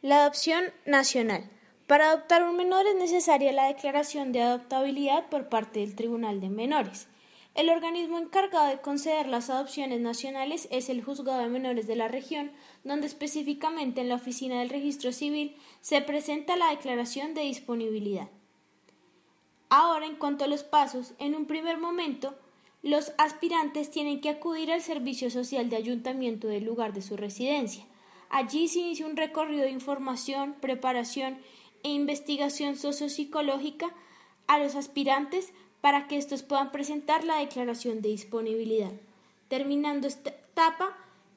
La adopción nacional. Para adoptar un menor es necesaria la declaración de adoptabilidad por parte del Tribunal de Menores. El organismo encargado de conceder las adopciones nacionales es el Juzgado de Menores de la región, donde específicamente en la Oficina del Registro Civil se presenta la declaración de disponibilidad. Ahora, en cuanto a los pasos, en un primer momento, los aspirantes tienen que acudir al servicio social de ayuntamiento del lugar de su residencia. Allí se inicia un recorrido de información, preparación e investigación sociopsicológica a los aspirantes para que estos puedan presentar la declaración de disponibilidad. Terminando esta etapa,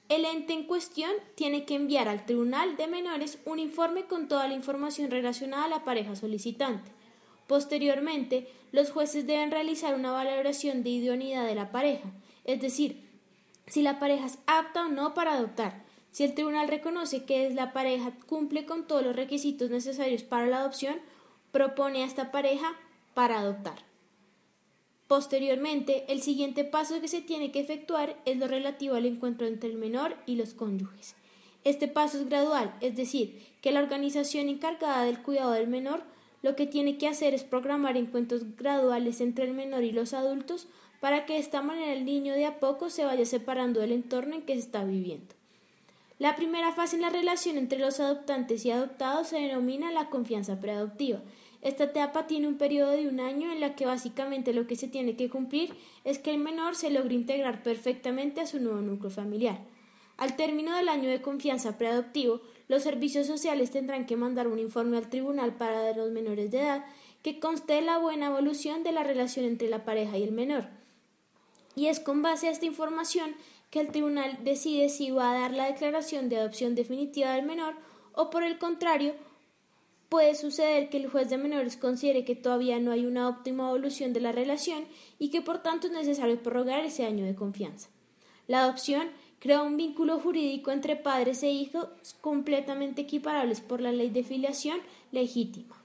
el ente en cuestión tiene que enviar al Tribunal de Menores un informe con toda la información relacionada a la pareja solicitante. Posteriormente, los jueces deben realizar una valoración de idoneidad de la pareja, es decir, si la pareja es apta o no para adoptar, si el tribunal reconoce que la pareja cumple con todos los requisitos necesarios para la adopción, propone a esta pareja para adoptar. Posteriormente, el siguiente paso que se tiene que efectuar es lo relativo al encuentro entre el menor y los cónyuges. Este paso es gradual, es decir, que la organización encargada del cuidado del menor lo que tiene que hacer es programar encuentros graduales entre el menor y los adultos para que de esta manera el niño de a poco se vaya separando del entorno en que se está viviendo. La primera fase en la relación entre los adoptantes y adoptados se denomina la confianza preadoptiva. Esta etapa tiene un periodo de un año en la que básicamente lo que se tiene que cumplir es que el menor se logre integrar perfectamente a su nuevo núcleo familiar. Al término del año de confianza preadoptivo, los servicios sociales tendrán que mandar un informe al tribunal para los menores de edad que conste la buena evolución de la relación entre la pareja y el menor. Y es con base a esta información que el tribunal decide si va a dar la declaración de adopción definitiva del menor o por el contrario puede suceder que el juez de menores considere que todavía no hay una óptima evolución de la relación y que por tanto es necesario prorrogar ese año de confianza. La adopción crea un vínculo jurídico entre padres e hijos completamente equiparables por la ley de filiación legítima.